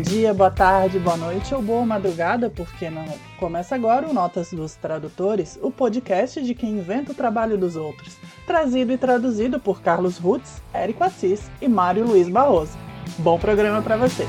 Bom dia, boa tarde, boa noite ou boa madrugada, porque não? Começa agora o Notas dos Tradutores, o podcast de quem inventa o trabalho dos outros. Trazido e traduzido por Carlos Rutz, Érico Assis e Mário Luiz Barroso. Bom programa para você!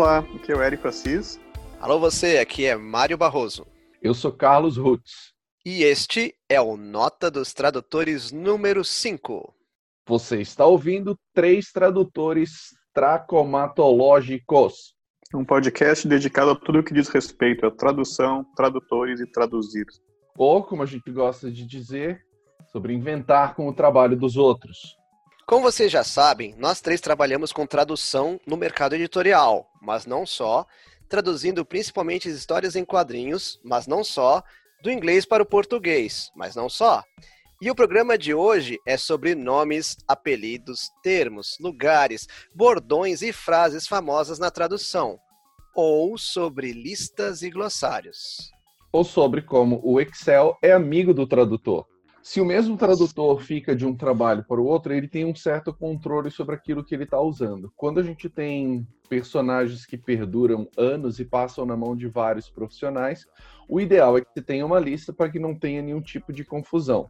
Olá, aqui é o Érico Assis. Alô você, aqui é Mário Barroso. Eu sou Carlos Rutz. E este é o Nota dos Tradutores número 5. Você está ouvindo três tradutores tracomatológicos. Um podcast dedicado a tudo o que diz respeito a tradução, tradutores e traduzir. Ou, como a gente gosta de dizer, sobre inventar com o trabalho dos outros. Como vocês já sabem, nós três trabalhamos com tradução no mercado editorial, mas não só, traduzindo principalmente histórias em quadrinhos, mas não só, do inglês para o português, mas não só. E o programa de hoje é sobre nomes, apelidos, termos, lugares, bordões e frases famosas na tradução, ou sobre listas e glossários. Ou sobre como o Excel é amigo do tradutor se o mesmo tradutor fica de um trabalho para o outro, ele tem um certo controle sobre aquilo que ele está usando. Quando a gente tem personagens que perduram anos e passam na mão de vários profissionais, o ideal é que você tenha uma lista para que não tenha nenhum tipo de confusão.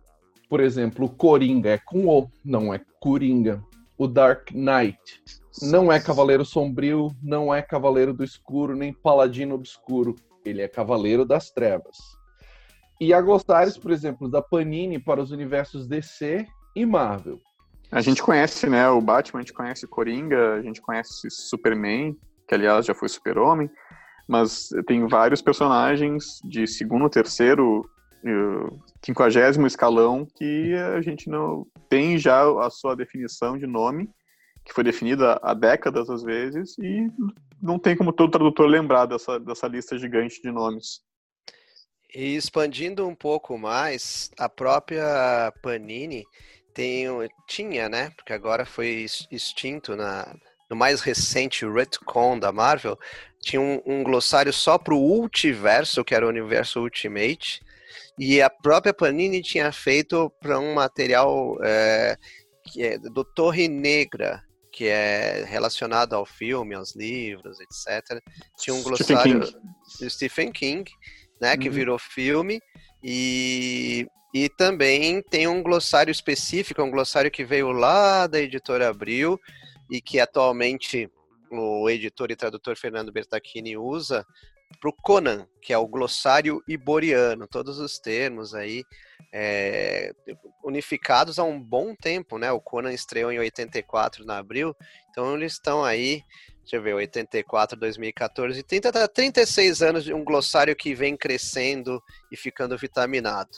Por exemplo, Coringa é com O, não é Coringa. O Dark Knight não é Cavaleiro Sombrio, não é Cavaleiro do Escuro, nem Paladino Obscuro. Ele é Cavaleiro das Trevas. E há glossários, por exemplo, da Panini para os universos DC e Marvel. A gente conhece, né, o Batman, a gente conhece Coringa, a gente conhece Superman, que aliás já foi Super-Homem, mas tem vários personagens de segundo, terceiro, quinquagésimo escalão que a gente não tem já a sua definição de nome, que foi definida há décadas às vezes, e não tem como todo tradutor lembrar dessa, dessa lista gigante de nomes. E expandindo um pouco mais, a própria Panini tem, tinha, né? Porque agora foi extinto na, no mais recente retcon da Marvel, tinha um, um glossário só para o Ultiverso, que era o universo Ultimate, e a própria Panini tinha feito para um material é, que é do Torre Negra, que é relacionado ao filme, aos livros, etc. Tinha um glossário Stephen do Stephen King né, que uhum. virou filme, e, e também tem um glossário específico, um glossário que veio lá da editora Abril, e que atualmente o editor e tradutor Fernando Bertacchini usa para o Conan, que é o glossário iboriano, todos os termos aí é, unificados há um bom tempo, né? O Conan estreou em 84 na Abril, então eles estão aí deixa eu ver, 84, 2014, 30, 36 anos de um glossário que vem crescendo e ficando vitaminado.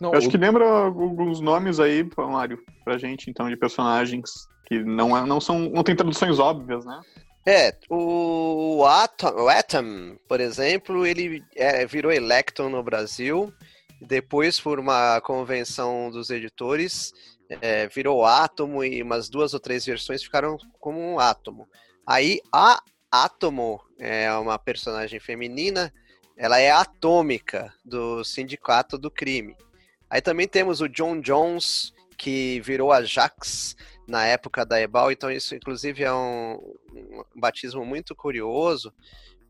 Não, eu acho o... que lembra alguns nomes aí, Mário, pra gente, então, de personagens que não, é, não são, não tem traduções óbvias, né? É, o Atom, o Atom por exemplo, ele é, virou Electron no Brasil, depois, por uma convenção dos editores, é, virou Átomo e umas duas ou três versões ficaram como um átomo. Aí a Átomo é uma personagem feminina, ela é atômica do Sindicato do Crime. Aí também temos o John Jones, que virou Ajax na época da Ebal, então isso inclusive é um, um batismo muito curioso,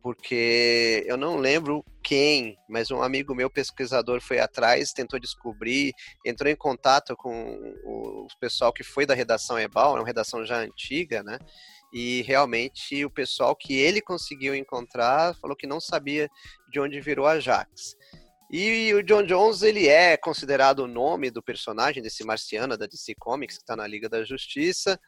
porque eu não lembro quem, mas um amigo meu pesquisador foi atrás, tentou descobrir, entrou em contato com o pessoal que foi da redação Ebal, é uma redação já antiga, né? E realmente o pessoal que ele conseguiu encontrar falou que não sabia de onde virou a Jax. E o John Jones, ele é considerado o nome do personagem desse marciano da DC Comics, que está na Liga da Justiça,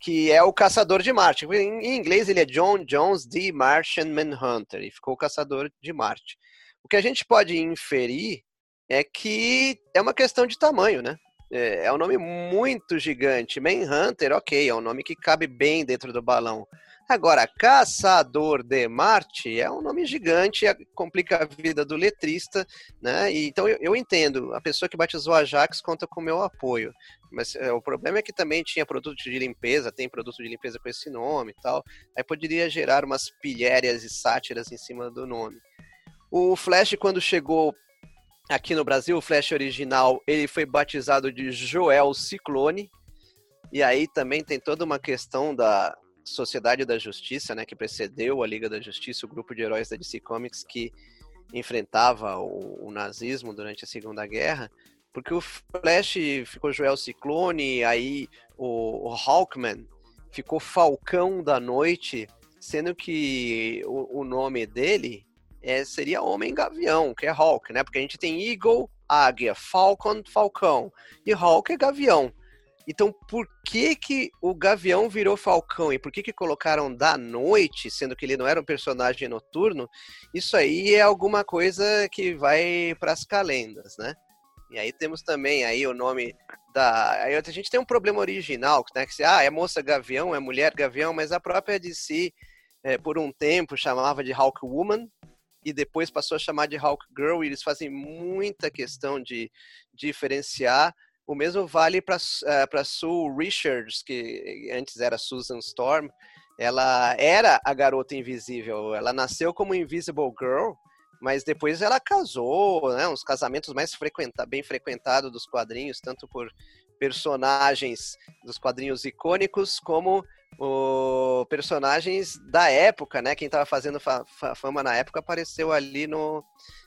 que é o Caçador de Marte. Em inglês ele é John Jones The Martian Manhunter, e ficou o Caçador de Marte. O que a gente pode inferir é que é uma questão de tamanho, né? É, é um nome muito gigante. Manhunter, ok, é um nome que cabe bem dentro do balão. Agora, Caçador de Marte é um nome gigante, complica a vida do letrista, né? E, então eu, eu, entendo, a pessoa que batizou a Jax conta com o meu apoio. Mas é, o problema é que também tinha produto de limpeza, tem produto de limpeza com esse nome e tal. Aí poderia gerar umas pilhérias e sátiras em cima do nome. O Flash, quando chegou aqui no Brasil, o Flash original, ele foi batizado de Joel Ciclone. E aí também tem toda uma questão da, Sociedade da Justiça, né, que precedeu a Liga da Justiça, o grupo de heróis da DC Comics que enfrentava o, o nazismo durante a Segunda Guerra, porque o Flash ficou Joel Ciclone, aí o, o Hawkman ficou Falcão da Noite, sendo que o, o nome dele é, seria Homem Gavião, que é Hawk, né? Porque a gente tem Eagle, Águia, Falcon, Falcão, e Hawk é Gavião. Então, por que que o Gavião virou Falcão e por que que colocaram da noite, sendo que ele não era um personagem noturno? Isso aí é alguma coisa que vai para as calendas, né? E aí temos também aí o nome da. Aí a gente tem um problema original, né? Que ah, é moça Gavião, é mulher Gavião, mas a própria DC, é, por um tempo, chamava de Hawk Woman, e depois passou a chamar de Hawk Girl, e eles fazem muita questão de diferenciar o mesmo vale para uh, eh, Sue Richards, que antes era Susan Storm. Ela era a garota invisível. Ela nasceu como Invisible Girl, mas depois ela casou, né? Uns casamentos mais frequenta bem frequentados dos quadrinhos, tanto por personagens dos quadrinhos icônicos, como o personagens da época, né? Quem estava fazendo fa fama na época apareceu ali no,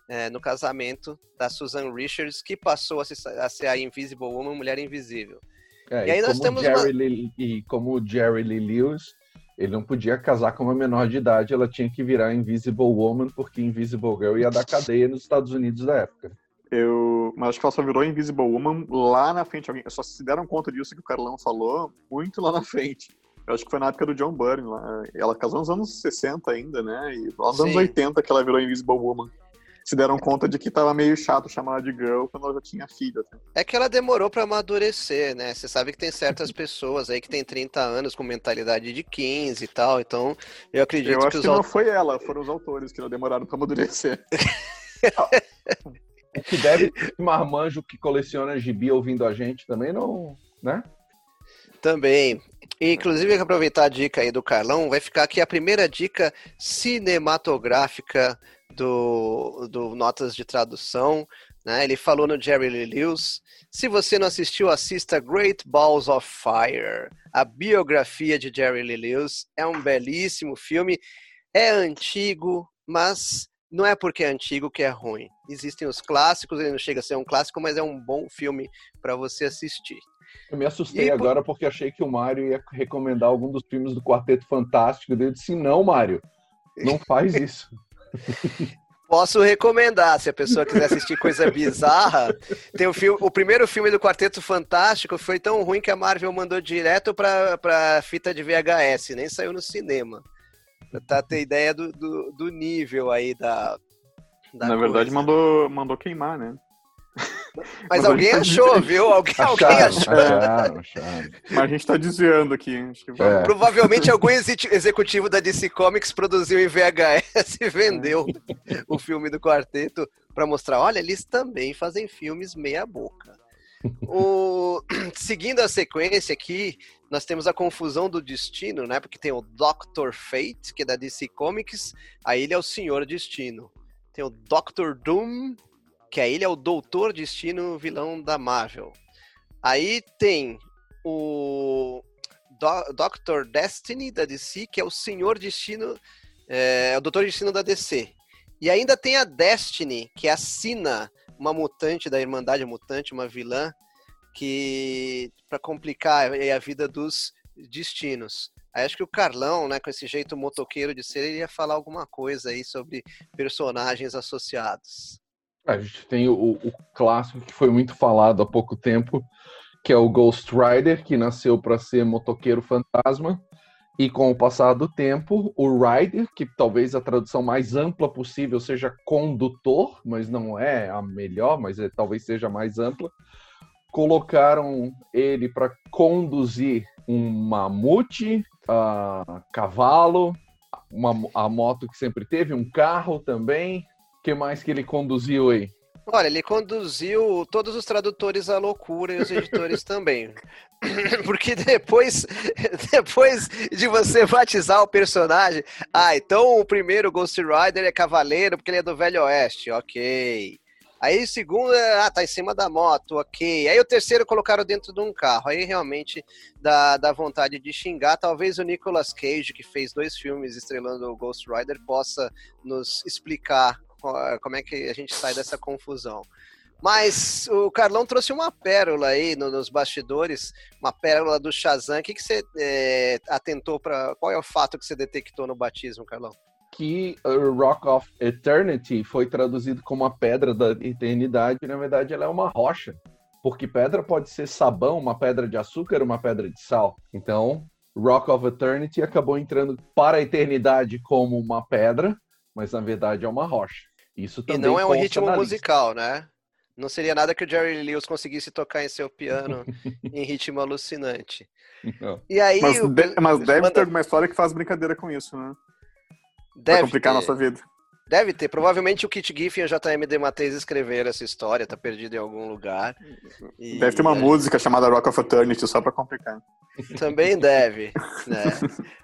é, no casamento da Susan Richards, que passou a, a ser a Invisible Woman, Mulher Invisível. É, e aí e nós temos Jerry uma... Lee, e como o Jerry Lee Lewis, ele não podia casar com uma menor de idade, ela tinha que virar Invisible Woman, porque Invisible Girl ia dar cadeia nos Estados Unidos da época. Eu, mas acho que ela só virou Invisible Woman lá na frente. Alguém só se deram conta disso que o Carlão falou muito lá na frente. Eu acho que foi na época do John Byrne. Lá. Ela casou nos anos 60 ainda, né? E nos anos 80 que ela virou Invisible Woman se deram conta de que tava meio chato chamar ela de girl quando ela já tinha filha. Assim. É que ela demorou para amadurecer, né? Você sabe que tem certas pessoas aí que tem 30 anos com mentalidade de 15 e tal, então eu acredito eu que acho que não foi ela, foram os autores que não demoraram para amadurecer. o que deve marmanjo que coleciona gibi ouvindo a gente também não, né? Também. Inclusive, aproveitar a dica aí do Carlão, vai ficar aqui a primeira dica cinematográfica do, do Notas de Tradução. Né? Ele falou no Jerry Lee Lewis. Se você não assistiu, assista Great Balls of Fire, a biografia de Jerry Lee Lewis. É um belíssimo filme. É antigo, mas não é porque é antigo que é ruim. Existem os clássicos, ele não chega a ser um clássico, mas é um bom filme para você assistir. Eu me assustei e, agora porque achei que o Mário ia recomendar algum dos filmes do Quarteto Fantástico. Eu disse, não, Mário, não faz isso. Posso recomendar, se a pessoa quiser assistir coisa bizarra. Tem o, filme, o primeiro filme do Quarteto Fantástico foi tão ruim que a Marvel mandou direto pra, pra fita de VHS, nem saiu no cinema. Pra ter ideia do, do, do nível aí da. da Na verdade, mandou, mandou queimar, né? Mas, alguém achou, viu? Alguém, acharam, alguém achou. Acharam, acharam. Mas a gente tá desviando aqui. É. Provavelmente algum executivo da DC Comics produziu em VHS e vendeu o filme do quarteto para mostrar, olha, eles também fazem filmes meia boca. O... Seguindo a sequência aqui, nós temos a confusão do destino, né? Porque tem o Doctor Fate, que é da DC Comics, aí ele é o Senhor Destino. Tem o Doctor Doom, que aí ele é o Doutor Destino, vilão da Marvel. Aí tem o Do Destiny da DC, que é o Senhor Destino, é, é, o Doutor Destino da DC. E ainda tem a Destiny, que é a Sina, uma mutante da Irmandade Mutante, uma vilã, que para complicar a vida dos destinos. Aí acho que o Carlão, né, com esse jeito motoqueiro de ser, ele ia falar alguma coisa aí sobre personagens associados. A gente tem o, o, clássico que foi muito falado há pouco tempo, que é o Ghost Rider, que nasceu para ser motoqueiro fantasma. E com o passar do tempo, o Rider, que talvez a tradução mais ampla possível seja condutor, mas não é a melhor, mas é, talvez seja mais ampla, colocaram ele para conduzir um mamute, uh, cavalo, uma, a moto que sempre teve, um carro também. O que mais que ele conduziu aí? Olha, ele conduziu todos os tradutores à loucura e os editores também. Porque depois, depois de você batizar o personagem, ah, então o primeiro Ghost Rider é cavaleiro porque ele é do Velho Oeste, ok. Aí o segundo, é, ah, tá em cima da moto, ok. Aí o terceiro colocaram dentro de um carro. Aí realmente dá, dá vontade de xingar. Talvez o Nicolas Cage, que fez dois filmes estrelando o Ghost Rider, possa nos explicar como é que a gente sai dessa confusão. Mas o Carlão trouxe uma pérola aí nos bastidores, uma pérola do Shazam. O que, que você é, atentou para. Qual é o fato que você detectou no batismo, Carlão? Que o Rock of Eternity foi traduzido como a pedra da eternidade, e na verdade ela é uma rocha. Porque pedra pode ser sabão, uma pedra de açúcar, uma pedra de sal. Então, Rock of Eternity acabou entrando para a eternidade como uma pedra, mas na verdade é uma rocha. Isso também e não é um ritmo musical, né? Não seria nada que o Jerry Lewis conseguisse tocar em seu piano em ritmo alucinante. Não. E aí, mas, o... de, mas deve Manda... ter alguma história que faz brincadeira com isso, né? Deve pra complicar ter. a nossa vida. Deve ter. Provavelmente o Kit Giffen e o JM Matheus escreveram essa história, tá perdido em algum lugar. E... Deve ter uma música chamada Rock of Eternity só pra complicar. Também deve. Né?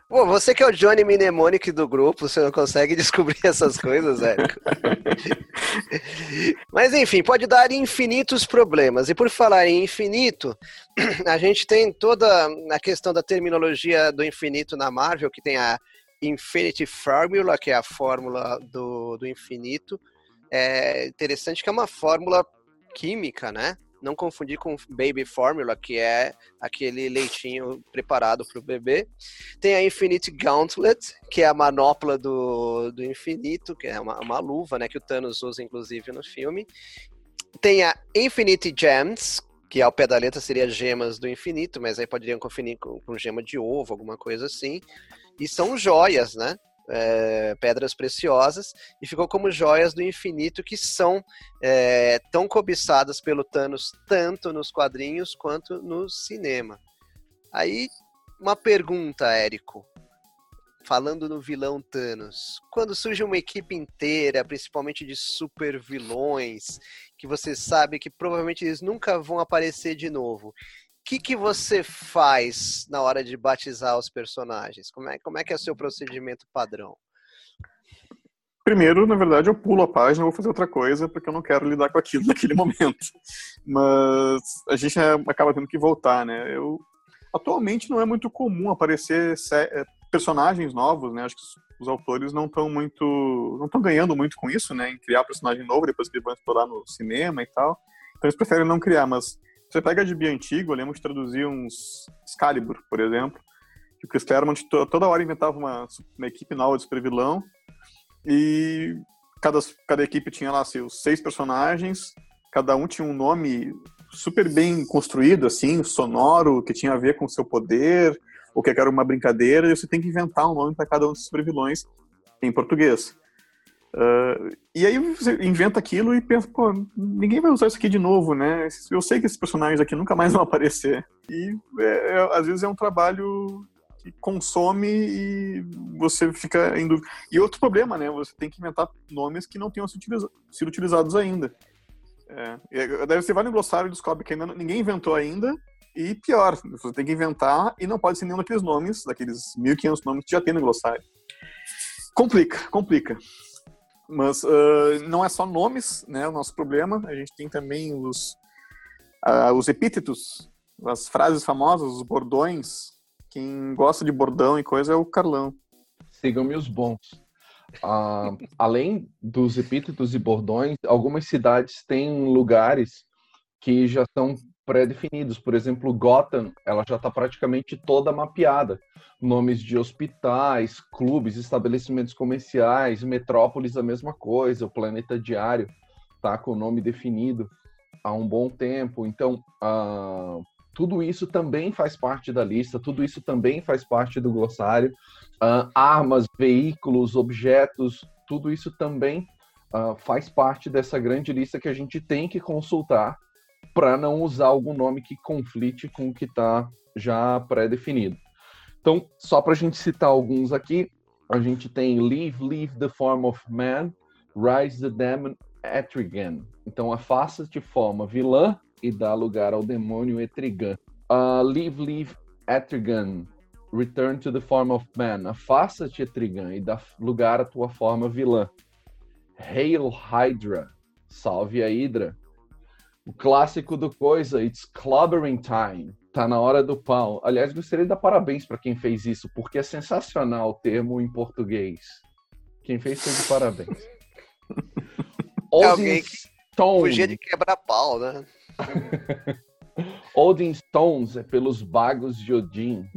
Pô, você que é o Johnny Mnemonic do grupo, você não consegue descobrir essas coisas, Érico. Mas enfim, pode dar infinitos problemas. E por falar em infinito, a gente tem toda a questão da terminologia do infinito na Marvel, que tem a Infinity Formula, que é a fórmula do, do infinito. É interessante que é uma fórmula química, né? Não confundir com Baby Formula, que é aquele leitinho preparado para o bebê. Tem a Infinity Gauntlet, que é a manopla do, do infinito, que é uma, uma luva, né? Que o Thanos usa, inclusive, no filme. Tem a Infinity Gems, que ao pé da letra seria gemas do infinito, mas aí poderiam confundir com, com gema de ovo, alguma coisa assim. E são joias, né? É, pedras preciosas e ficou como joias do infinito que são é, tão cobiçadas pelo Thanos tanto nos quadrinhos quanto no cinema. Aí uma pergunta, Érico, falando no vilão Thanos, quando surge uma equipe inteira, principalmente de super vilões, que você sabe que provavelmente eles nunca vão aparecer de novo, que, que você faz na hora de batizar os personagens? Como é, como é que é o seu procedimento padrão? Primeiro, na verdade, eu pulo a página, vou fazer outra coisa, porque eu não quero lidar com aquilo naquele momento. Mas a gente acaba tendo que voltar, né? Eu, atualmente não é muito comum aparecer é, personagens novos, né? Acho que os autores não estão muito, não estão ganhando muito com isso, né? Em criar personagem novo depois que eles vão explorar no cinema e tal. Então eles preferem não criar, mas você pega de Bia antigo, eu lembro de traduzir uns Excalibur, por exemplo, que o Chris Claremont toda hora inventava uma, uma equipe nova de super vilão e cada, cada equipe tinha lá seus seis personagens, cada um tinha um nome super bem construído, assim, sonoro, que tinha a ver com o seu poder, ou que era uma brincadeira, e você tem que inventar um nome para cada um dos supervilões em português. Uh, e aí você inventa aquilo e pensa, pô, ninguém vai usar isso aqui de novo, né? Eu sei que esses personagens aqui nunca mais vão aparecer. E é, é, às vezes é um trabalho que consome e você fica indo. E outro problema, né? Você tem que inventar nomes que não tenham sido utilizados ainda. É, daí você vai no glossário e descobre que ainda ninguém inventou ainda. E pior, você tem que inventar e não pode ser nenhum daqueles nomes, daqueles 1.500 nomes que já tem no glossário. Complica, complica. Mas uh, não é só nomes, né? O nosso problema. A gente tem também os, uh, os epítetos, as frases famosas, os bordões. Quem gosta de bordão e coisa é o Carlão. Sigam-me os bons. Uh, além dos epítetos e bordões, algumas cidades têm lugares que já são pré-definidos. Por exemplo, Gotham, ela já está praticamente toda mapeada. Nomes de hospitais, clubes, estabelecimentos comerciais, metrópolis, a mesma coisa. O Planeta Diário está com o nome definido há um bom tempo. Então, uh, tudo isso também faz parte da lista, tudo isso também faz parte do glossário. Uh, armas, veículos, objetos, tudo isso também uh, faz parte dessa grande lista que a gente tem que consultar para não usar algum nome que conflite com o que está já pré-definido. Então, só para a gente citar alguns aqui, a gente tem Leave, Leave the Form of Man, Rise the Demon Etrigan. Então, afasta-te forma vilã e dá lugar ao demônio Etrigan. Uh, leave, Leave Etrigan, Return to the Form of Man. Afasta-te, Etrigan, e dá lugar à tua forma vilã. Hail Hydra, salve a Hydra. O clássico do coisa, It's Clobbering Time Tá na hora do pau. Aliás, gostaria de dar parabéns para quem fez isso, porque é sensacional o termo em português. Quem fez, foi de parabéns. É alguém que Stone. fugia de quebrar pau, né? Odin Stones é pelos bagos de Odin.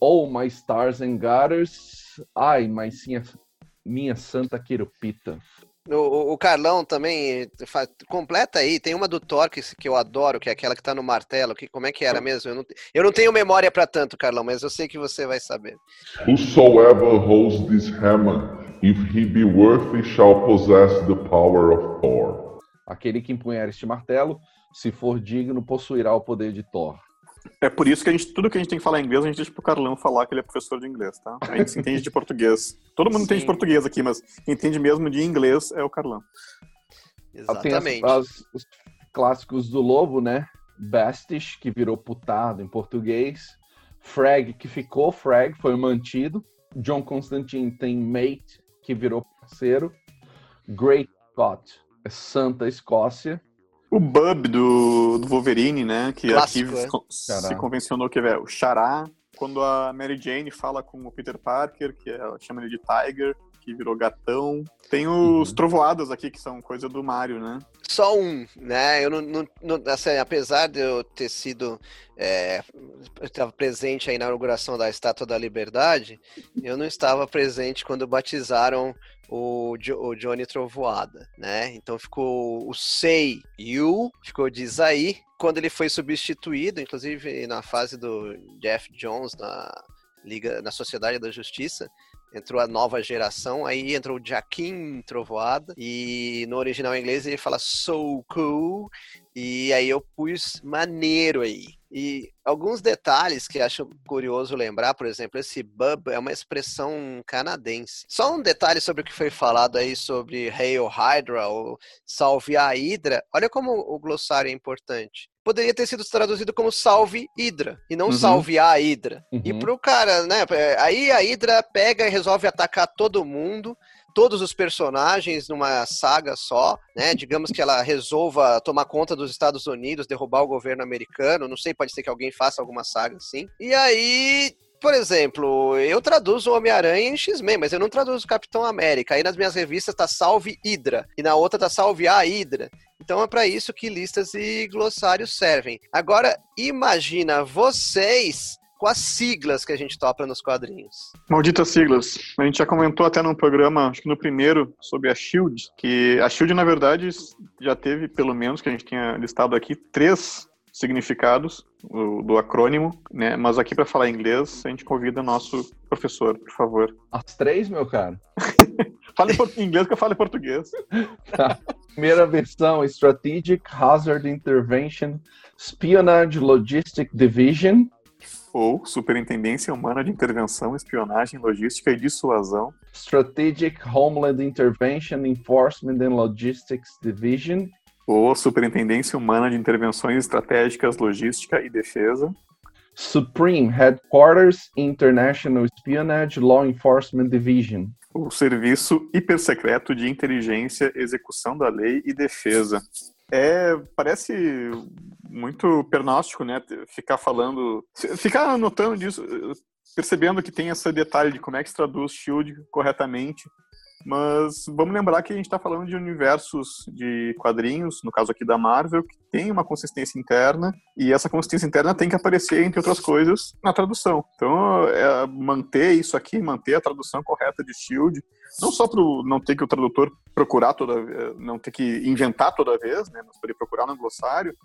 Oh, my stars and garters. Ai, mas sim, minha santa quirupita. O, o, Carlão também faz, completa aí. Tem uma do Thor que, que, eu adoro, que é aquela que tá no martelo. Que, como é que era mesmo? Eu não, eu não tenho memória para tanto, Carlão, mas eu sei que você vai saber. Whosoever holds this hammer, if he be worthy, shall possess the power of Thor. Aquele que empunhar este martelo, se for digno, possuirá o poder de Thor. É por isso que a gente, tudo que a gente tem que falar em inglês, a gente deixa pro Carlão falar que ele é professor de inglês, tá? A gente se entende de português. Todo mundo Sim. entende português aqui, mas quem entende mesmo de inglês é o Carlão. Exatamente. Tem as, as, os clássicos do Lobo, né? Bastish, que virou putado em português. Frag, que ficou Frag, foi mantido. John Constantine tem Mate, que virou parceiro. Great Scott, é Santa Escócia. O Bub do, do Wolverine, né? Que Clássico, aqui é. se convencionou que é o Xará. Quando a Mary Jane fala com o Peter Parker, que ela chama ele de Tiger, que virou gatão. Tem os uhum. trovoadas aqui, que são coisa do Mario, né? Só um, né? Eu não, não, não assim, apesar de eu ter sido é, estava presente aí na inauguração da Estátua da Liberdade, eu não estava presente quando batizaram o, o Johnny Trovoada, né? Então ficou o Sei You, ficou de Isaí. Quando ele foi substituído, inclusive na fase do Jeff Jones na Liga, na Sociedade da Justiça, entrou a nova geração, aí entrou o Jaquim Trovoada, e no original inglês ele fala so cool, e aí eu pus maneiro aí. E alguns detalhes que acho curioso lembrar, por exemplo, esse bub é uma expressão canadense. Só um detalhe sobre o que foi falado aí sobre Hail Hydra ou Salve a Hydra. Olha como o glossário é importante. Poderia ter sido traduzido como Salve Hydra e não uhum. Salve a Hydra. Uhum. E pro cara, né? Aí a Hydra pega e resolve atacar todo mundo todos os personagens numa saga só, né? Digamos que ela resolva tomar conta dos Estados Unidos, derrubar o governo americano, não sei, pode ser que alguém faça alguma saga assim. E aí por exemplo, eu traduzo Homem-Aranha em X-Men, mas eu não traduzo Capitão América. Aí nas minhas revistas tá Salve Hydra e na outra tá Salve a Hydra. Então é para isso que listas e glossários servem. Agora, imagina vocês com as siglas que a gente topa nos quadrinhos. Malditas siglas. A gente já comentou até num programa, acho que no primeiro, sobre a SHIELD, que a SHIELD, na verdade, já teve, pelo menos, que a gente tinha listado aqui, três significados do, do acrônimo, né? Mas aqui para falar inglês, a gente convida nosso professor, por favor. As três, meu caro? fale em inglês que eu falo em português. Tá. Primeira versão, Strategic Hazard Intervention Espionage Logistic Division ou Superintendência Humana de Intervenção, Espionagem, Logística e Dissuasão. Strategic Homeland Intervention, Enforcement and Logistics Division. Ou Superintendência Humana de Intervenções Estratégicas, Logística e Defesa. Supreme Headquarters International Espionage Law Enforcement Division. O Serviço Hipersecreto de Inteligência, Execução da Lei e Defesa. É, parece muito pernóstico, né? Ficar falando, ficar anotando disso, percebendo que tem esse detalhe de como é que se traduz Shield corretamente. Mas vamos lembrar que a gente está falando de universos de quadrinhos, no caso aqui da Marvel, que tem uma consistência interna, e essa consistência interna tem que aparecer, entre outras coisas, na tradução. Então, é manter isso aqui, manter a tradução correta de Shield, não só para não ter que o tradutor procurar toda não ter que inventar toda vez, né, mas poder procurar no glossário,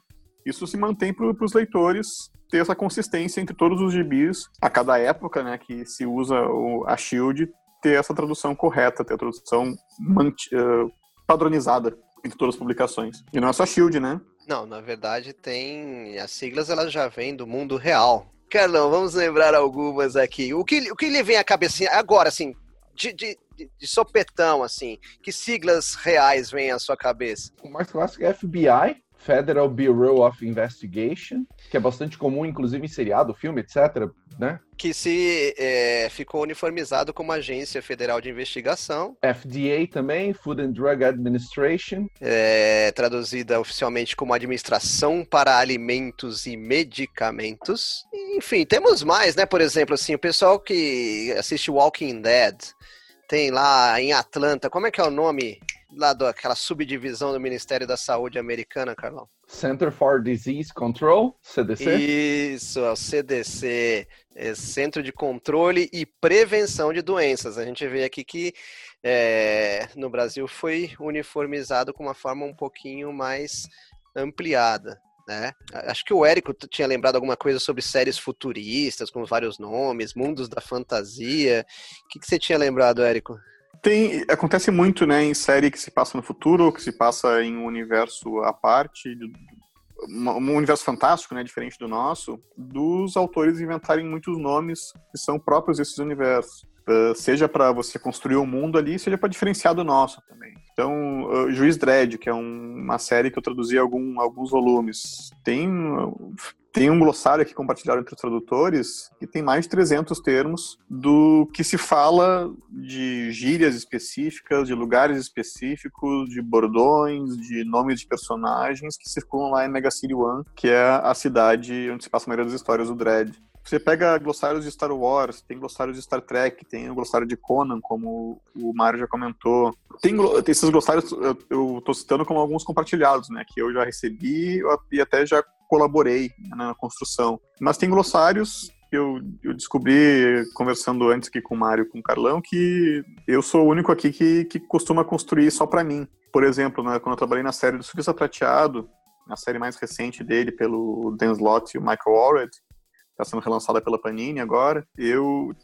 isso se mantém para os leitores ter essa consistência entre todos os gibis, a cada época né, que se usa o, a Shield, ter essa tradução correta, ter a tradução uh, padronizada entre todas as publicações. E não é só Shield, né? Não, na verdade tem. As siglas elas já vêm do mundo real. Carlão, vamos lembrar algumas aqui. O que, o que lhe vem à cabeça agora, assim, de, de, de, sopetão, assim? Que siglas reais vêm à sua cabeça? O mais clássico é FBI, Federal Bureau of Investigation, que é bastante comum, inclusive em seriado, filme, etc., né? Que se é, ficou uniformizado como Agência Federal de Investigação. FDA também, Food and Drug Administration. É, traduzida oficialmente como Administração para Alimentos e Medicamentos. Enfim, temos mais, né? Por exemplo, assim, o pessoal que assiste Walking Dead, tem lá em Atlanta, como é que é o nome lá daquela subdivisão do Ministério da Saúde americana, Carlão? Center for Disease Control, CDC? Isso, é o CDC, é Centro de Controle e Prevenção de Doenças. A gente vê aqui que é, no Brasil foi uniformizado com uma forma um pouquinho mais ampliada. Né? Acho que o Érico tinha lembrado alguma coisa sobre séries futuristas, com vários nomes, mundos da fantasia. O que, que você tinha lembrado, Érico? Tem, acontece muito, né, em série que se passa no futuro, que se passa em um universo à parte, um universo fantástico, né, diferente do nosso, dos autores inventarem muitos nomes que são próprios desses universos. Uh, seja para você construir o um mundo ali, seja para diferenciar do nosso também. Então, Juiz Dredd, que é um, uma série que eu traduzi algum, alguns volumes, tem tem um glossário aqui compartilhado entre os tradutores que tem mais de 300 termos do que se fala de gírias específicas, de lugares específicos, de bordões, de nomes de personagens que circulam lá em Mega City One, que é a cidade onde se passa a maioria das histórias do Dredd. Você pega glossários de Star Wars, tem glossários de Star Trek, tem o glossário de Conan, como o Mário já comentou. Tem, tem esses glossários, eu estou citando como alguns compartilhados, né, que eu já recebi e até já colaborei né, na construção. Mas tem glossários que eu, eu, descobri conversando antes aqui com o Mário com o Carlão que eu sou o único aqui que, que costuma construir só para mim. Por exemplo, né, quando eu trabalhei na série do Surfista Prateado, na série mais recente dele pelo Dan Slott e o Michael Allred, está sendo relançada pela Panini agora, eu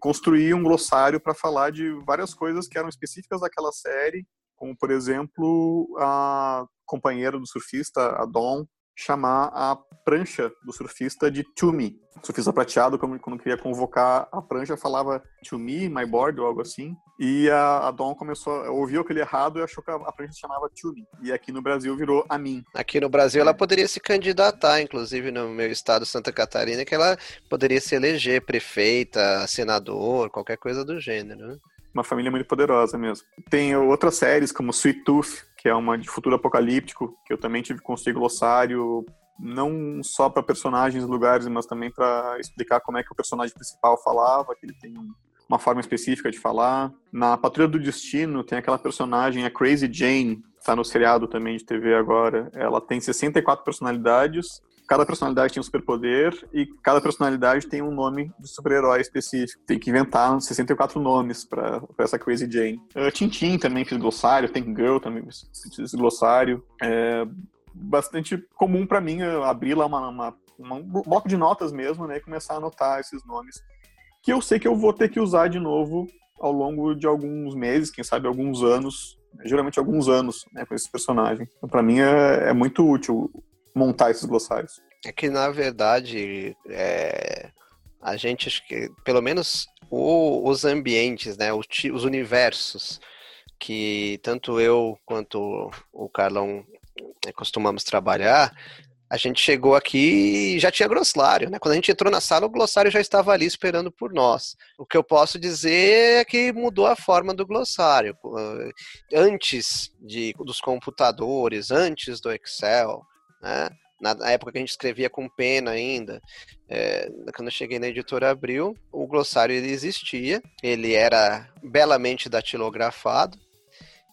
construí um glossário para falar de várias coisas que eram específicas daquela série, como, por exemplo, a companheira do surfista, a Dawn, chamar a prancha do surfista de to me. O surfista prateado, quando, quando queria convocar a prancha, falava to me, my board, ou algo assim. E a, a Dawn começou, ouviu aquele errado e achou que a, a prancha se chamava to me. E aqui no Brasil virou a mim. Aqui no Brasil ela poderia se candidatar, inclusive no meu estado, Santa Catarina, que ela poderia se eleger prefeita, senador, qualquer coisa do gênero. Né? Uma família muito poderosa mesmo. Tem outras séries como Sweet Tooth, que é uma de futuro apocalíptico, que eu também tive construir glossário, não só para personagens lugares, mas também para explicar como é que o personagem principal falava, que ele tem um, uma forma específica de falar. Na Patrulha do Destino tem aquela personagem, a Crazy Jane, está no seriado também de TV agora. Ela tem 64 personalidades cada personalidade tem um superpoder e cada personalidade tem um nome de super-herói específico. Tem que inventar 64 nomes para essa Crazy Jane. Uh, Tintin também fiz glossário, tem Girl também fiz glossário. É bastante comum para mim abrir lá uma, uma, uma, um bloco de notas mesmo, né, e começar a anotar esses nomes que eu sei que eu vou ter que usar de novo ao longo de alguns meses, quem sabe alguns anos, geralmente alguns anos, né, com esses personagens. Então, para mim é, é muito útil montar esses glossários? É que, na verdade, é... a gente, acho que, pelo menos o, os ambientes, né, os, os universos que tanto eu quanto o Carlão né, costumamos trabalhar, a gente chegou aqui e já tinha glossário, né? Quando a gente entrou na sala, o glossário já estava ali esperando por nós. O que eu posso dizer é que mudou a forma do glossário. Antes de, dos computadores, antes do Excel, né? Na época que a gente escrevia com pena ainda, é, quando eu cheguei na editora Abril, o glossário ele existia, ele era belamente datilografado,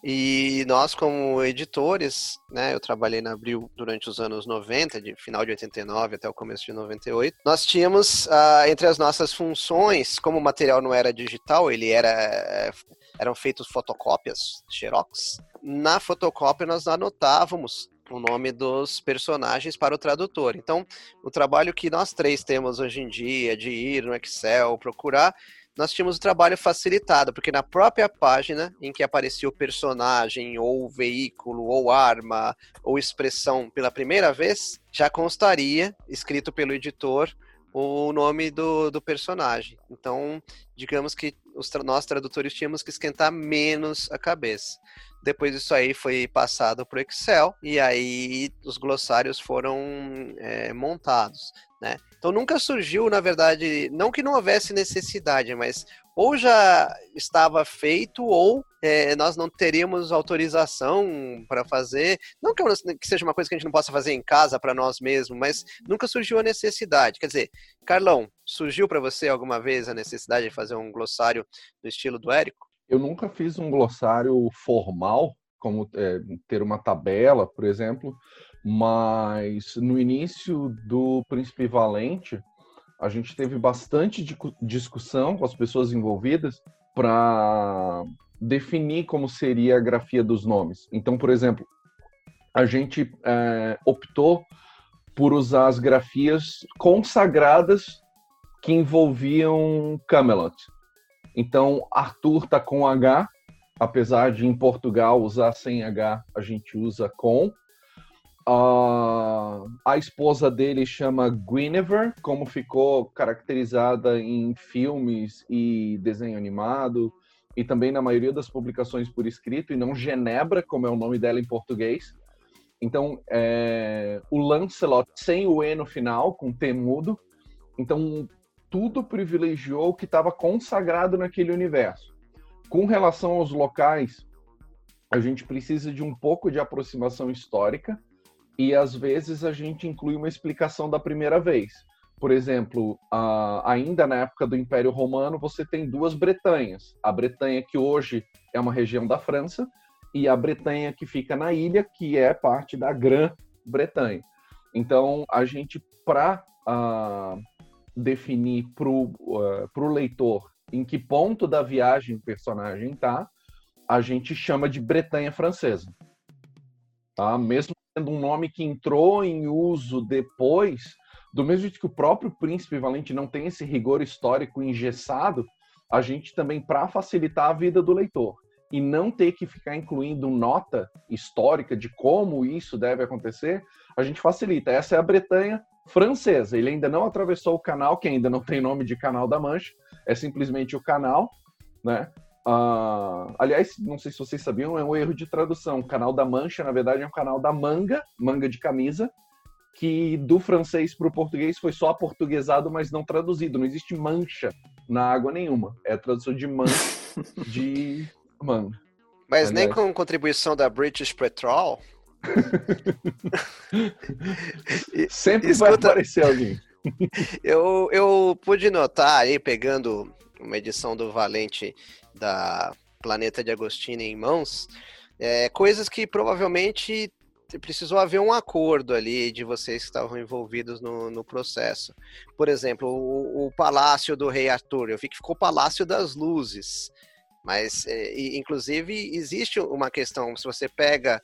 e nós, como editores, né, eu trabalhei na Abril durante os anos 90, de final de 89 até o começo de 98. Nós tínhamos, ah, entre as nossas funções, como o material não era digital, ele era eram feitos fotocópias, xerox. Na fotocópia nós anotávamos o nome dos personagens para o tradutor. Então, o trabalho que nós três temos hoje em dia de ir no Excel, procurar, nós tínhamos o trabalho facilitado, porque na própria página em que aparecia o personagem, ou veículo, ou arma, ou expressão pela primeira vez, já constaria, escrito pelo editor, o nome do, do personagem. Então, digamos que os nós tradutores tínhamos que esquentar menos a cabeça. Depois disso aí foi passado para o Excel e aí os glossários foram é, montados. Né? Então nunca surgiu, na verdade, não que não houvesse necessidade, mas ou já estava feito ou é, nós não teríamos autorização para fazer. Não que, seja uma coisa que a gente não possa fazer em casa para nós mesmos, mas nunca surgiu a necessidade. Quer dizer, Carlão, surgiu para você alguma vez a necessidade de fazer um glossário no estilo do Érico? Eu nunca fiz um glossário formal, como é, ter uma tabela, por exemplo, mas no início do Príncipe Valente, a gente teve bastante discussão com as pessoas envolvidas para definir como seria a grafia dos nomes. Então, por exemplo, a gente é, optou por usar as grafias consagradas que envolviam Camelot. Então, Arthur tá com H, apesar de em Portugal usar sem H, a gente usa com. Uh, a esposa dele chama Guinevere, como ficou caracterizada em filmes e desenho animado, e também na maioria das publicações por escrito, e não Genebra, como é o nome dela em português. Então, é, o Lancelot sem o E no final, com T mudo. Então, tudo privilegiou o que estava consagrado naquele universo. Com relação aos locais, a gente precisa de um pouco de aproximação histórica e às vezes a gente inclui uma explicação da primeira vez. Por exemplo, ainda na época do Império Romano, você tem duas Bretanhas. A Bretanha, que hoje é uma região da França, e a Bretanha, que fica na ilha, que é parte da Grã-Bretanha. Então, a gente, para uh, definir para o uh, leitor em que ponto da viagem o personagem está, a gente chama de Bretanha Francesa. Tá? Mesmo sendo um nome que entrou em uso depois, do mesmo jeito que o próprio Príncipe Valente não tem esse rigor histórico engessado, a gente também, para facilitar a vida do leitor e não ter que ficar incluindo nota histórica de como isso deve acontecer, a gente facilita. Essa é a Bretanha francesa. Ele ainda não atravessou o canal, que ainda não tem nome de Canal da Mancha, é simplesmente o canal, né? Uh, aliás, não sei se vocês sabiam, é um erro de tradução. O canal da Mancha, na verdade, é um canal da manga, manga de camisa, que do francês para o português foi só aportuguesado, mas não traduzido. Não existe mancha na água nenhuma. É a tradução de mancha de manga. Mas aliás. nem com contribuição da British Petrol? Sempre Escuta, vai aparecer alguém. eu, eu pude notar aí, pegando uma edição do Valente da Planeta de Agostini em mãos, é, coisas que provavelmente precisou haver um acordo ali de vocês que estavam envolvidos no, no processo. Por exemplo, o, o, Palácio do Rei Arthur, eu vi que ficou Palácio das Luzes. Mas, é, inclusive, existe uma questão, se você pega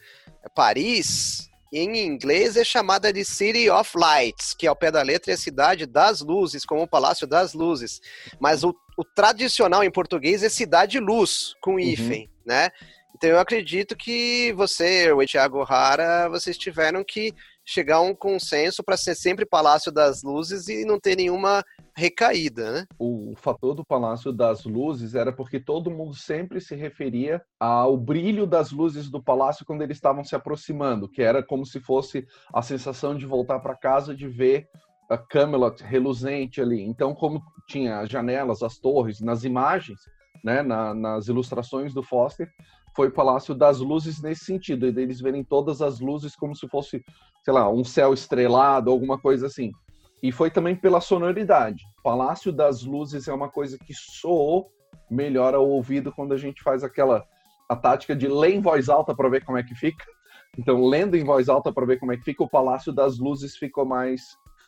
Paris, em inglês é chamada de City of Lights, que ao pé da letra é a cidade das luzes, como o Palácio das Luzes. Mas o, o tradicional em português é Cidade Luz, com uhum. hífen, né? Então eu acredito que você, o Thiago Rara, vocês tiveram que chegar a um consenso para ser sempre Palácio das Luzes e não ter nenhuma recaída, né? O fator do Palácio das Luzes era porque todo mundo sempre se referia ao brilho das luzes do palácio quando eles estavam se aproximando, que era como se fosse a sensação de voltar para casa de ver a Camelot reluzente ali. Então, como tinha as janelas, as torres, nas imagens, né, na, nas ilustrações do Foster, foi Palácio das Luzes nesse sentido, e eles verem todas as luzes como se fosse, sei lá, um céu estrelado, alguma coisa assim. E foi também pela sonoridade. Palácio das Luzes é uma coisa que soou melhor ao ouvido quando a gente faz aquela a tática de ler em voz alta para ver como é que fica. Então, lendo em voz alta para ver como é que fica, o Palácio das Luzes ficou mais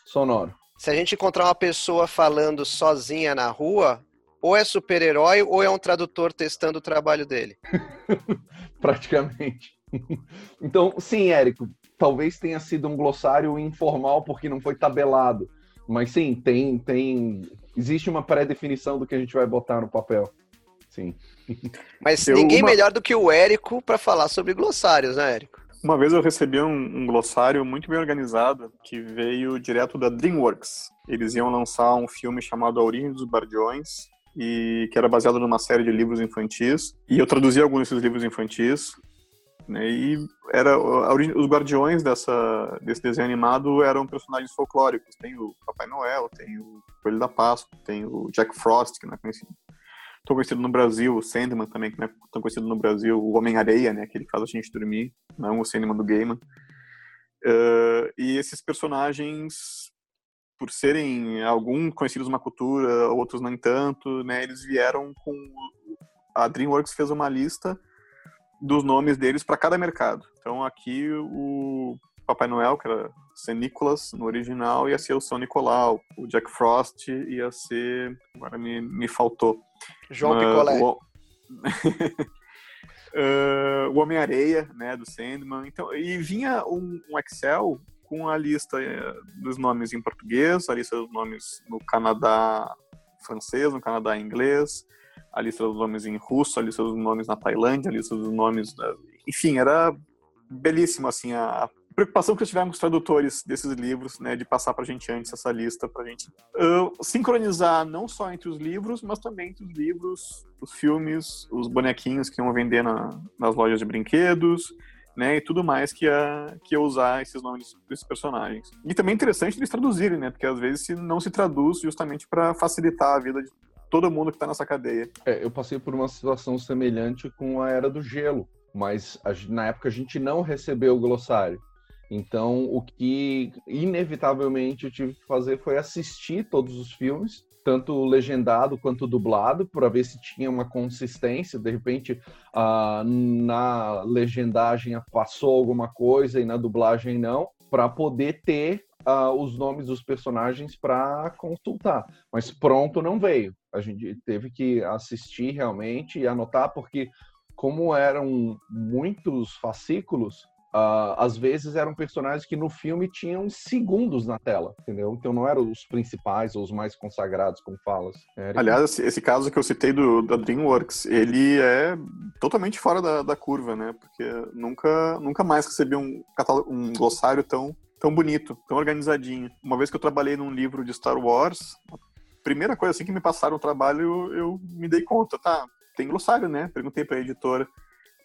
sonoro. Se a gente encontrar uma pessoa falando sozinha na rua, ou é super-herói ou é um tradutor testando o trabalho dele. Praticamente. então, sim, Érico, talvez tenha sido um glossário informal porque não foi tabelado. Mas sim, tem, tem Existe uma pré-definição do que a gente vai botar no papel. Sim. Mas Eu- ninguém uma- melhor do que o Érico para falar sobre glossários, né, Érico? Uma vez eu recebi um, um glossário muito bem organizado que veio direto da DreamWorks. Eles iam lançar um filme chamado A Origem dos Guardiões e que era baseado numa série de livros infantis. E eu traduzi alguns desses livros infantis. Né, e era os guardiões dessa, desse desenho animado eram personagens folclóricos. Tem o Papai Noel, tem o Coelho da Páscoa, tem o Jack Frost, que não é conhecido tão conhecido no Brasil, o Sandman também, que não é tão conhecido no Brasil, o Homem-Areia, né, aquele que faz a gente dormir, não o Sandman do Gaiman. Eh, e esses personagens, por serem alguns conhecidos na cultura, outros nem tanto, né, eles vieram com... A DreamWorks fez uma lista dos nomes deles para cada mercado. Então aqui o Papai Noel, que era St. Nicholas no original, ia ser o São Nicolau. O Jack Frost ia ser... Agora me, me faltou. João Mas Picolé. O, Eh, o Homem-Areia, né, do Sandman. Então, e vinha um, um Excel com a lista eh, dos nomes em português, a lista dos nomes no Canadá francês, no Canadá inglês, a lista dos nomes em russo, a lista dos nomes na Tailândia, a lista dos nomes... Enfim, era belíssimo, assim, a, a preocupação que tivemos com os tradutores desses livros, né, de passar pra gente antes essa lista, pra gente uh, sincronizar não só entre os livros, mas também entre os livros, os filmes, os bonequinhos que iam vender na- nas lojas de brinquedos, né, e tudo mais que ia, que ia usar esses nomes desses personagens. E também é interessante eles traduzirem, né, porque às vezes se não se traduz justamente para facilitar a vida de todo mundo que tá nessa cadeia. É, eu passei por uma situação semelhante com a Era do Gelo, mas a na época a gente não recebeu o glossário. Então, o que inevitavelmente eu tive que fazer foi assistir todos os filmes, tanto legendado quanto dublado, para ver se tinha uma consistência. De repente, ah, na legendagem passou alguma coisa e na dublagem não, para poder ter ah, os nomes dos personagens para consultar. Mas pronto não veio. A gente teve que assistir realmente e anotar, porque como eram muitos fascículos, ah, às vezes eram personagens que no filme tinham segundos na tela, entendeu? Então não eram os principais ou os mais consagrados, como falas. Érico? Aliás, esse, caso que eu citei do, da DreamWorks, ele é totalmente fora da, da curva, né? Porque nunca, nunca mais recebi um, um glossário tão, tão bonito, tão organizadinho. Uma vez que eu trabalhei num livro de Star Wars, a primeira coisa assim que me passaram o trabalho, eu, eu me dei conta, tá? Tem glossário, né? Perguntei pra editora.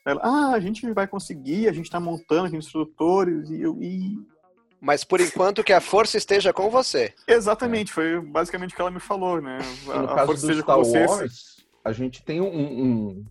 Ela, ah, a gente vai conseguir, a gente tá montando aqui instrutores, e eu. E... Mas por enquanto que a força esteja com você. Exatamente, foi basicamente o que ela me falou, né? A, no a caso força do seja Star com você. Wars, a gente tem um, um-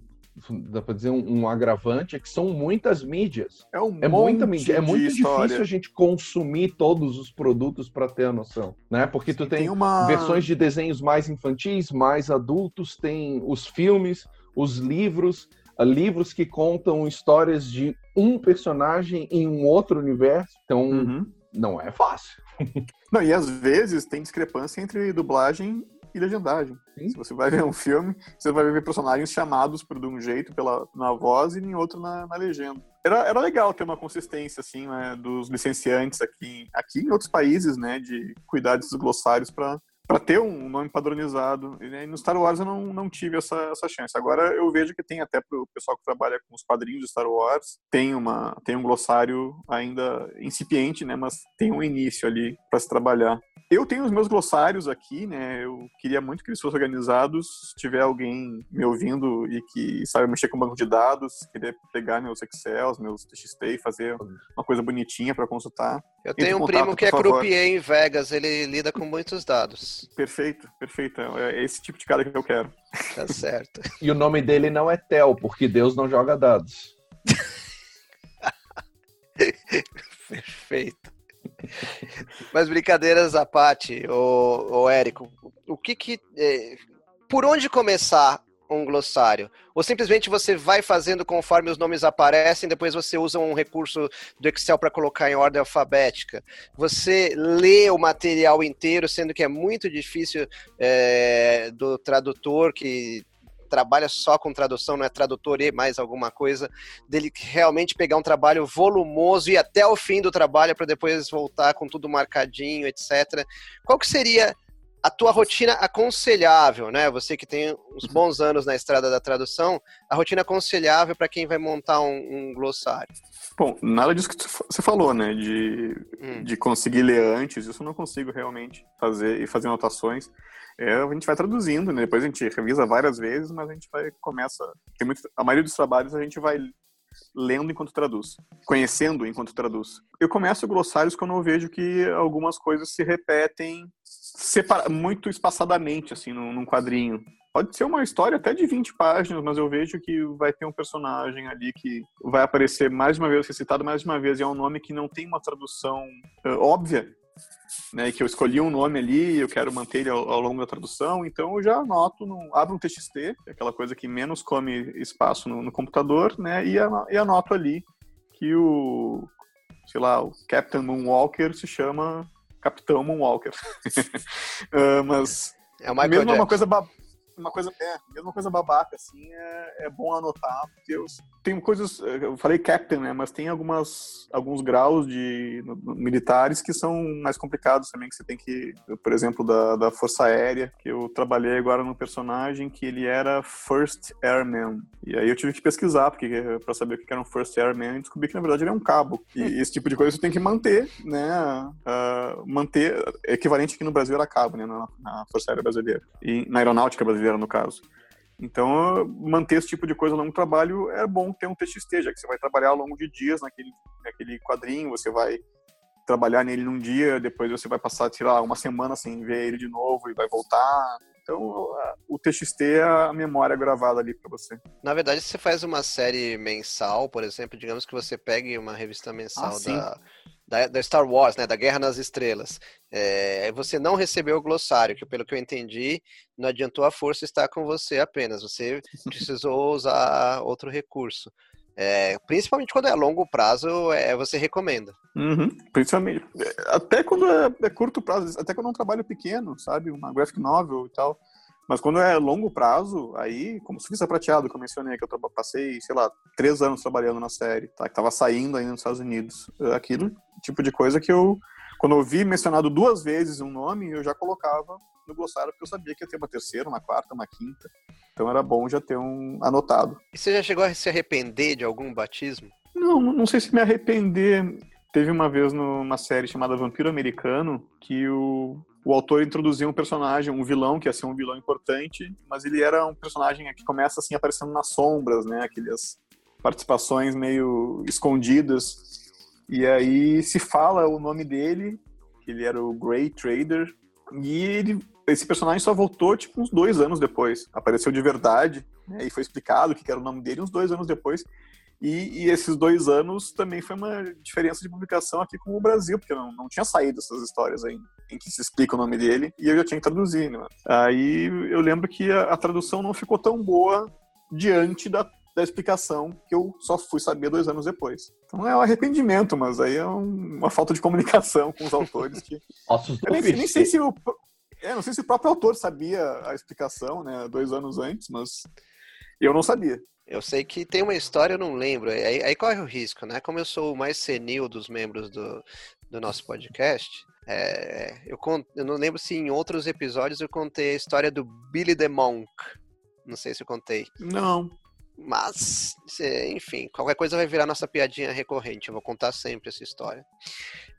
dá para dizer um, um agravante, é que são muitas mídias. É, um É muita mídia, é muito história. difícil a gente consumir todos os produtos para ter a noção, né? Porque tu tem, Tem uma versões de desenhos mais infantis, mais adultos, tem os filmes, os livros, livros que contam histórias de um personagem em um outro universo. Então, Uhum. não é fácil. Não, e às vezes tem discrepância entre dublagem e legendagem. Sim. Se você vai ver um filme, você vai ver personagens chamados por de um jeito pela, na voz e em outro na, na legenda. Era, era legal ter uma consistência, assim, né, dos licenciantes aqui, aqui em outros países, né, de cuidar desses glossários para para ter um nome padronizado. E né, no Star Wars eu não, não tive essa, essa chance. Agora eu vejo que tem até para o pessoal que trabalha com os quadrinhos de Star Wars, tem, uma, tem um glossário ainda incipiente, né, mas tem um início ali para se trabalhar. Eu tenho os meus glossários aqui, né? Eu queria muito que eles fossem organizados. Se tiver alguém me ouvindo e que sabe mexer com banco de dados, querer pegar meus Excels, meus TXT e fazer uma coisa bonitinha para consultar. Eu tenho um primo que é croupier em Vegas, ele lida com muitos dados. Perfeito, perfeito. É esse tipo de cara que eu quero. Tá certo. E o nome dele não é Tel, porque Deus não joga dados. Perfeito. Mas brincadeiras à parte, ô, ô Érico, o que que. eh, por onde começar um glossário? Ou simplesmente você vai fazendo conforme os nomes aparecem, depois você usa um recurso do Excel para colocar em ordem alfabética? Você lê o material inteiro, sendo que é muito difícil eh, do tradutor que trabalha só com tradução, não é tradutor e mais alguma coisa, dele realmente pegar um trabalho volumoso e até o fim do trabalho para depois voltar com tudo marcadinho, etc. Qual que seria a tua rotina aconselhável, né? Você que tem uns Uhum. bons anos na estrada da tradução, a rotina aconselhável para quem vai montar um, um glossário. Bom, nada disso que você falou, né? De, Hum. de conseguir ler antes, isso eu não consigo realmente fazer e fazer anotações. É, a gente vai traduzindo, né? Depois a gente revisa várias vezes, mas a gente vai começa. Tem muito, a maioria dos trabalhos a gente vai lendo enquanto traduz, conhecendo enquanto traduz. Eu começo glossários quando eu vejo que algumas coisas se repetem separa, muito espaçadamente, assim, num, num quadrinho. Pode ser uma história até de 20 páginas, mas eu vejo que vai ter um personagem ali que vai aparecer mais uma vez, ser citado mais uma vez, e é um nome que não tem uma tradução eh, óbvia, né, que eu escolhi um nome ali e eu quero manter ele ao, ao longo da tradução, então eu já anoto, no, abro um TXT, que aquela coisa que menos come espaço no, no computador, né, e, e anoto ali que o, sei lá, o Captain Moonwalker se chama Capitão Moonwalker. Ah, mas É mesmo Jackson. uma coisa ba- uma coisa é, mesmo uma coisa babaca assim é, é bom anotar porque eu, tem coisas eu falei captain né mas tem algumas alguns graus de no- no- militares que são mais complicados também que você tem que por exemplo da, da força aérea que eu trabalhei agora num personagem que ele era first airman. E aí eu tive que pesquisar porque para saber o que era um first airman e descobri que na verdade ele é um cabo. E esse tipo de coisa você tem que manter né ah, manter equivalente aqui no Brasil era cabo né na, na força aérea brasileira. E na aeronáutica brasileira no caso então, manter esse tipo de coisa ao longo do trabalho é bom ter um TXT, já que você vai trabalhar ao longo de dias naquele, naquele quadrinho, você vai trabalhar nele num dia, depois você vai passar, sei lá, uma semana sem ver ele de novo e vai voltar. Então, o TXT é a memória gravada ali para você. Na verdade, se você faz uma série mensal, por exemplo, digamos que você pegue uma revista mensal Ah, sim. Da, da, Star Wars, né, da Guerra nas Estrelas, é, você não recebeu o glossário, que pelo que eu entendi, não adiantou a força estar com você apenas, você precisou usar outro recurso. É, principalmente quando é a longo prazo, é, você recomenda. Uhum, principalmente. é, Até quando é, é curto prazo, até quando é um trabalho pequeno, sabe? Uma graphic novel e tal. Mas quando é longo prazo, aí, como Suíça Prateado, que eu mencionei, que eu passei, sei lá, três anos trabalhando na série, tá? Que tava saindo ainda nos Estados Unidos. É Aquilo, tipo de coisa que eu, quando eu vi mencionado duas vezes um nome, eu já colocava no glossário, porque eu sabia que ia ter uma terceira, uma quarta, uma quinta. Então era bom já ter um anotado. E você já chegou a se arrepender de algum batismo? Não, não sei se me arrepender. Teve uma vez numa série chamada Vampiro Americano que o, o autor introduziu um personagem, um vilão, que ia ser um vilão importante, mas ele era um personagem que começa assim aparecendo nas sombras, né? Aquelas participações meio escondidas. E aí se fala o nome dele, que ele era o Grey Trader, e ele, esse personagem só voltou tipo uns dois anos depois. Apareceu de verdade, né, e foi explicado o que era o nome dele uns dois anos depois. E, e esses dois anos também foi uma diferença de publicação aqui com o Brasil, porque não, não tinha saído essas histórias ainda, em que se explica o nome dele, e eu já tinha que traduzir. Né? Aí eu lembro que a, a tradução não ficou tão boa diante da, da explicação que eu só fui saber dois anos depois. Então é um arrependimento, mas aí é um- uma falta de comunicação com os autores que do eu nem, nem sei se o é, não sei se o próprio autor sabia a explicação, né, dois anos antes, mas eu não sabia. Eu sei que tem uma história, eu não lembro. Aí, aí corre o risco, né? Como eu sou o mais senil dos membros do, do nosso podcast, é, eu, con- eu não lembro se em outros episódios eu contei a história do Billy the Monk. Não sei se eu contei. Não. Mas, enfim, qualquer coisa vai virar nossa piadinha recorrente. Eu vou contar sempre essa história.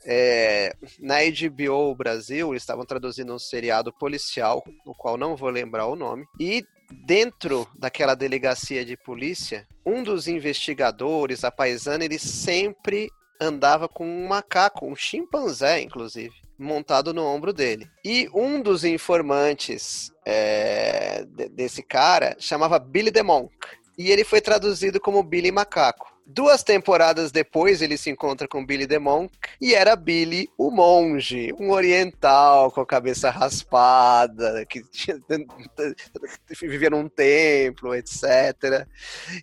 É, na HBO Brasil, eles estavam traduzindo um seriado policial, no qual não vou lembrar o nome. E dentro daquela delegacia de polícia, um dos investigadores, a paisana, ele sempre andava com um macaco, um chimpanzé, inclusive, montado no ombro dele. E um dos informantes é, de- desse cara chamava Billy the Monk. E ele foi traduzido como Billy Macaco. Duas temporadas depois, ele se encontra com Billy the Monk e era Billy o monge, um oriental com a cabeça raspada, que vivia num templo, etc.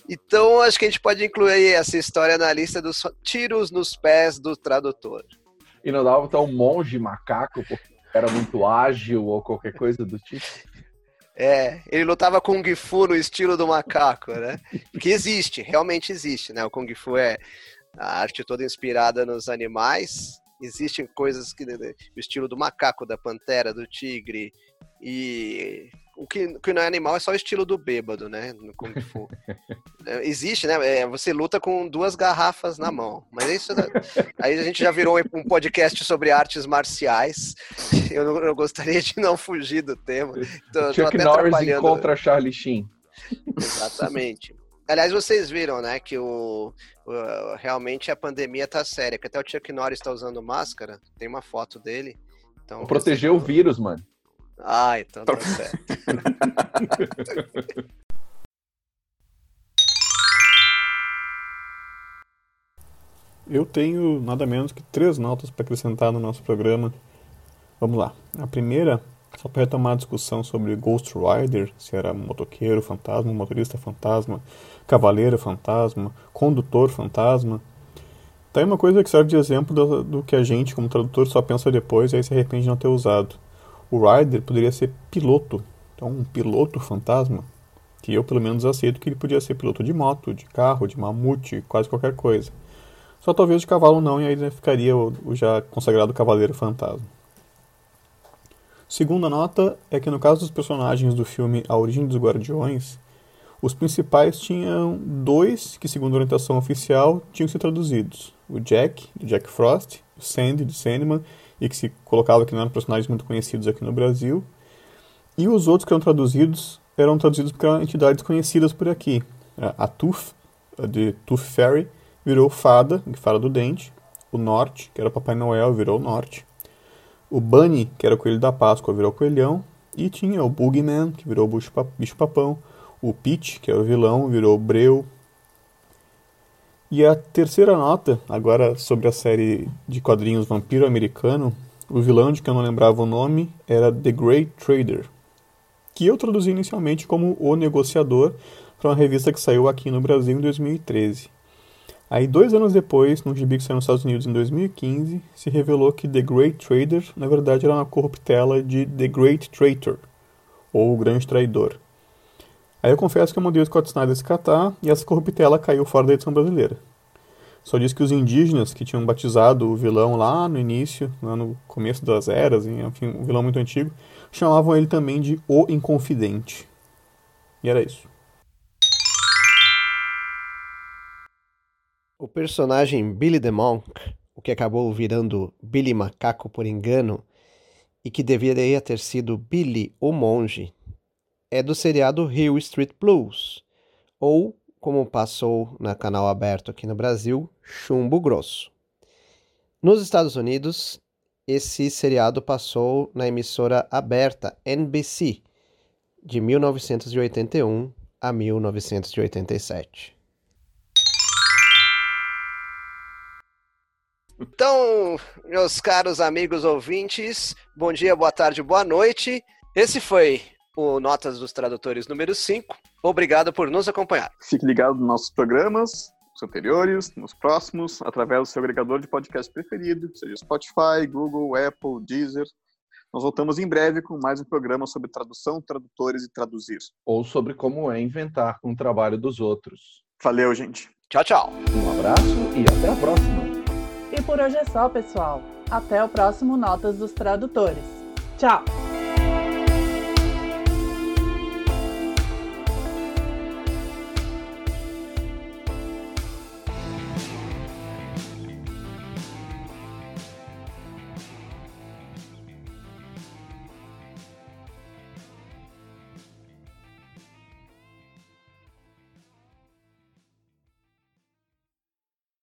Então, acho que a gente pode incluir essa história na lista dos tiros nos pés do tradutor. E não dava então um monge macaco porque era muito ágil ou qualquer coisa do tipo. É, ele lutava Kung Fu no estilo do macaco, né? Que existe, realmente existe, né? O Kung Fu é a arte toda inspirada nos animais. Existem coisas que o estilo do macaco, da pantera, do tigre E o que, o que não é animal é só o estilo do bêbado, né? No Kung Fu. É, Existe, né? É, você luta com duas garrafas na mão. Mas isso. da- Aí a gente já virou um podcast sobre artes marciais. Eu, não- eu gostaria de não fugir do tema. Tô, tô Chuck até Norris encontra Charlie Sheen. Exatamente. Aliás, vocês viram, né, que o, o- realmente a pandemia tá séria, que até o Chuck Norris tá usando máscara. Tem uma foto dele. Então, Proteger o vírus, mano. Ah, então tá certo. Eu tenho nada menos que três notas para acrescentar no nosso programa. Vamos lá. A primeira, só para retomar a discussão sobre Ghost Rider, se era motoqueiro fantasma, motorista fantasma, cavaleiro fantasma, condutor fantasma. Tá aí uma coisa que serve de exemplo do, do que a gente, como tradutor, só pensa depois e aí se arrepende de não ter usado. O Rider poderia ser piloto. Então, um piloto fantasma, que eu pelo menos aceito que ele podia ser piloto de moto, de carro, de mamute, quase qualquer coisa. Só talvez de cavalo não, e aí né, ficaria o, o já consagrado Cavaleiro Fantasma. Segunda nota é que no caso dos personagens do filme A Origem dos Guardiões, os principais tinham dois que, segundo a orientação oficial, tinham ser traduzidos. O Jack, do Jack Frost, o Sandy, do Sandman, e que se colocava que não eram personagens muito conhecidos aqui no Brasil. E os outros que eram traduzidos eram traduzidos por entidades conhecidas por aqui. A Tooth, de Tooth Fairy, virou Fada, Fada do Dente. O Norte, que era Papai Noel, virou Norte. O Bunny, que era o Coelho da Páscoa, virou Coelhão. E tinha o Boogeyman, que virou Bicho Papão. O Peach, que era o vilão, virou Breu. E a terceira nota, agora sobre a série de quadrinhos Vampiro Americano, o vilão de que eu não lembrava o nome era The Great Trader, que eu traduzi inicialmente como O Negociador para uma revista que saiu aqui no Brasil em 2013. Aí, dois anos depois, num gibi que saiu nos Estados Unidos em 2015, se revelou que The Great Trader, na verdade, era uma corruptela de The Great Traitor, ou o Grande Traidor. Aí eu confesso que eu mandei o Scott Snyder se catar e essa corruptela caiu fora da edição brasileira. Só diz que os indígenas que tinham batizado o vilão lá no início, lá no começo das eras, enfim, um vilão muito antigo, chamavam ele também de O Inconfidente. E era isso. O personagem Billy the Monk, o que acabou virando Billy Macaco por engano, e que deveria ter sido Billy o Monge, é do seriado Hill Street Blues, ou, como passou na canal aberto aqui no Brasil, Chumbo Grosso. Nos Estados Unidos, esse seriado passou na emissora aberta NBC, de 1981 a 1987. Então, meus caros amigos ouvintes, bom dia, boa tarde, boa noite. Esse foi o Notas dos Tradutores número 5. Obrigado por nos acompanhar. Fique ligado nos nossos programas, os anteriores, nos próximos, através do seu agregador de podcast preferido, seja Spotify, Google, Apple, Deezer. Nós voltamos em breve com mais um programa sobre tradução, tradutores e traduzir. Ou sobre como é inventar com o trabalho dos outros. Valeu, gente. Tchau, tchau. Um abraço e até a próxima. E por hoje é só, pessoal. Até o próximo Notas dos Tradutores. Tchau!